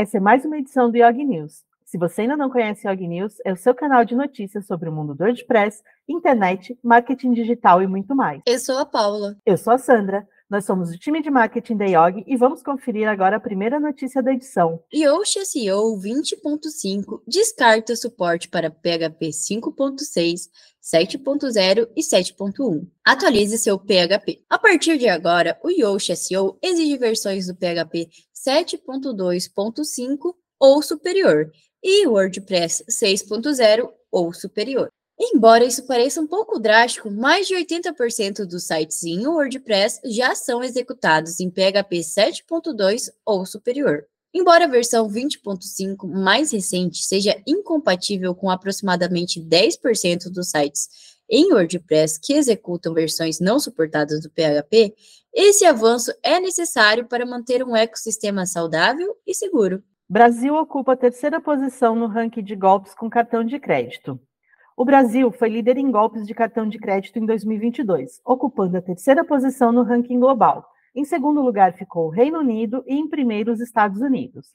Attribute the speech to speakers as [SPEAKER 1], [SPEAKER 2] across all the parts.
[SPEAKER 1] Essa é mais uma edição do Yog News. Se você ainda não conhece o Yog News, é o seu canal de notícias sobre o mundo do WordPress, internet, marketing digital e muito mais.
[SPEAKER 2] Eu sou a Paula.
[SPEAKER 1] Eu sou a Sandra. Nós somos o time de marketing da Yog e vamos conferir agora a primeira notícia da edição.
[SPEAKER 2] Yoast SEO 20.5 descarta suporte para PHP 5.6, 7.0 e 7.1. Atualize seu PHP. A partir de agora, o Yoast SEO exige versões do PHP 7.2.5 ou superior e WordPress 6.0 ou superior. Embora isso pareça um pouco drástico, mais de 80% dos sites em WordPress já são executados em PHP 7.2 ou superior. Embora a versão 20.5 mais recente seja incompatível com aproximadamente 10% dos sites em WordPress que executam versões não suportadas do PHP, esse avanço é necessário para manter um ecossistema saudável e seguro.
[SPEAKER 1] Brasil ocupa a terceira posição no ranking de golpes com cartão de crédito. O Brasil foi líder em golpes de cartão de crédito em 2022, ocupando a terceira posição no ranking global. Em segundo lugar ficou o Reino Unido e em primeiro os Estados Unidos.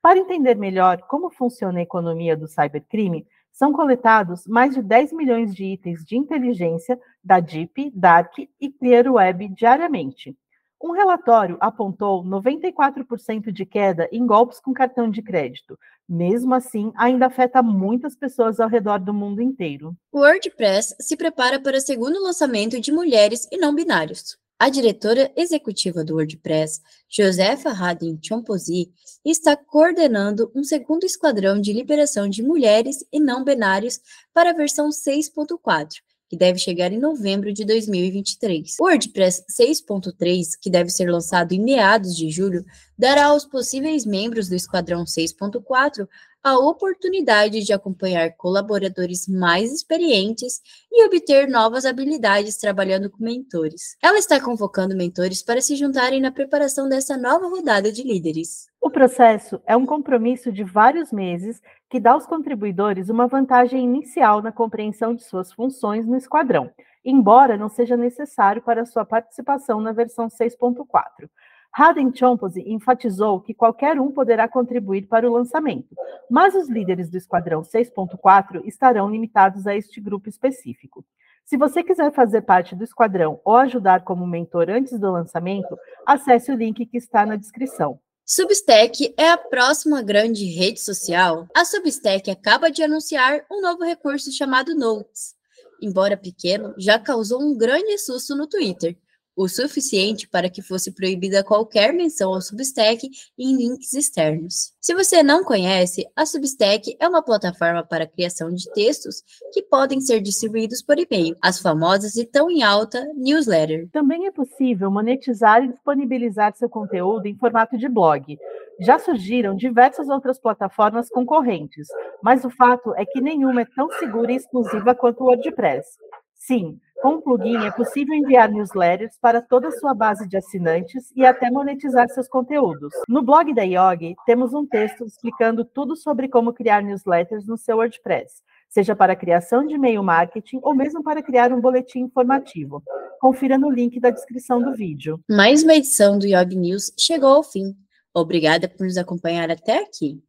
[SPEAKER 1] Para entender melhor como funciona a economia do cybercrime, são coletados mais de 10 milhões de itens de inteligência da Deep, Dark e Clear Web diariamente. Um relatório apontou 94% de queda em golpes com cartão de crédito. Mesmo assim, ainda afeta muitas pessoas ao redor do mundo inteiro.
[SPEAKER 2] O WordPress se prepara para o segundo lançamento de mulheres e não binários. A diretora executiva do WordPress, Josefa Hadin Chomposi, está coordenando um segundo esquadrão de liberação de mulheres e não binários para a versão 6.4, que deve chegar em novembro de 2023. O WordPress 6.3, que deve ser lançado em meados de julho, dará aos possíveis membros do Esquadrão 6.4 a oportunidade de acompanhar colaboradores mais experientes e obter novas habilidades trabalhando com mentores. Ela está convocando mentores para se juntarem na preparação dessa nova rodada de líderes.
[SPEAKER 1] O processo é um compromisso de vários meses que dá aos contribuidores uma vantagem inicial na compreensão de suas funções no esquadrão, embora não seja necessário para sua participação na versão 6.4. Haden Chomposi enfatizou que qualquer um poderá contribuir para o lançamento, mas os líderes do Esquadrão 6.4 estarão limitados a este grupo específico. Se você quiser fazer parte do esquadrão ou ajudar como mentor antes do lançamento, acesse o link que está na descrição.
[SPEAKER 2] Substack é a próxima grande rede social. A Substack acaba de anunciar um novo recurso chamado Notes. Embora pequeno, já causou um grande susto no Twitter o suficiente para que fosse proibida qualquer menção ao Substack em links externos. Se você não conhece, a Substack é uma plataforma para criação de textos que podem ser distribuídos por e-mail, as famosas e tão em alta newsletter.
[SPEAKER 1] Também é possível monetizar e disponibilizar seu conteúdo em formato de blog. Já surgiram diversas outras plataformas concorrentes, mas o fato é que nenhuma é tão segura e exclusiva quanto o WordPress. Sim, com o plugin é possível enviar newsletters para toda a sua base de assinantes e até monetizar seus conteúdos. No blog da Yogi, temos um texto explicando tudo sobre como criar newsletters no seu WordPress, seja para criação de e-mail marketing ou mesmo para criar um boletim informativo. Confira no link da descrição do vídeo.
[SPEAKER 2] Mais uma edição do Yogi News chegou ao fim. Obrigada por nos acompanhar até aqui.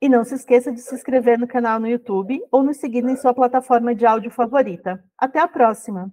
[SPEAKER 1] E não se esqueça de se inscrever no canal no YouTube ou nos seguir em sua plataforma de áudio favorita. Até a próxima!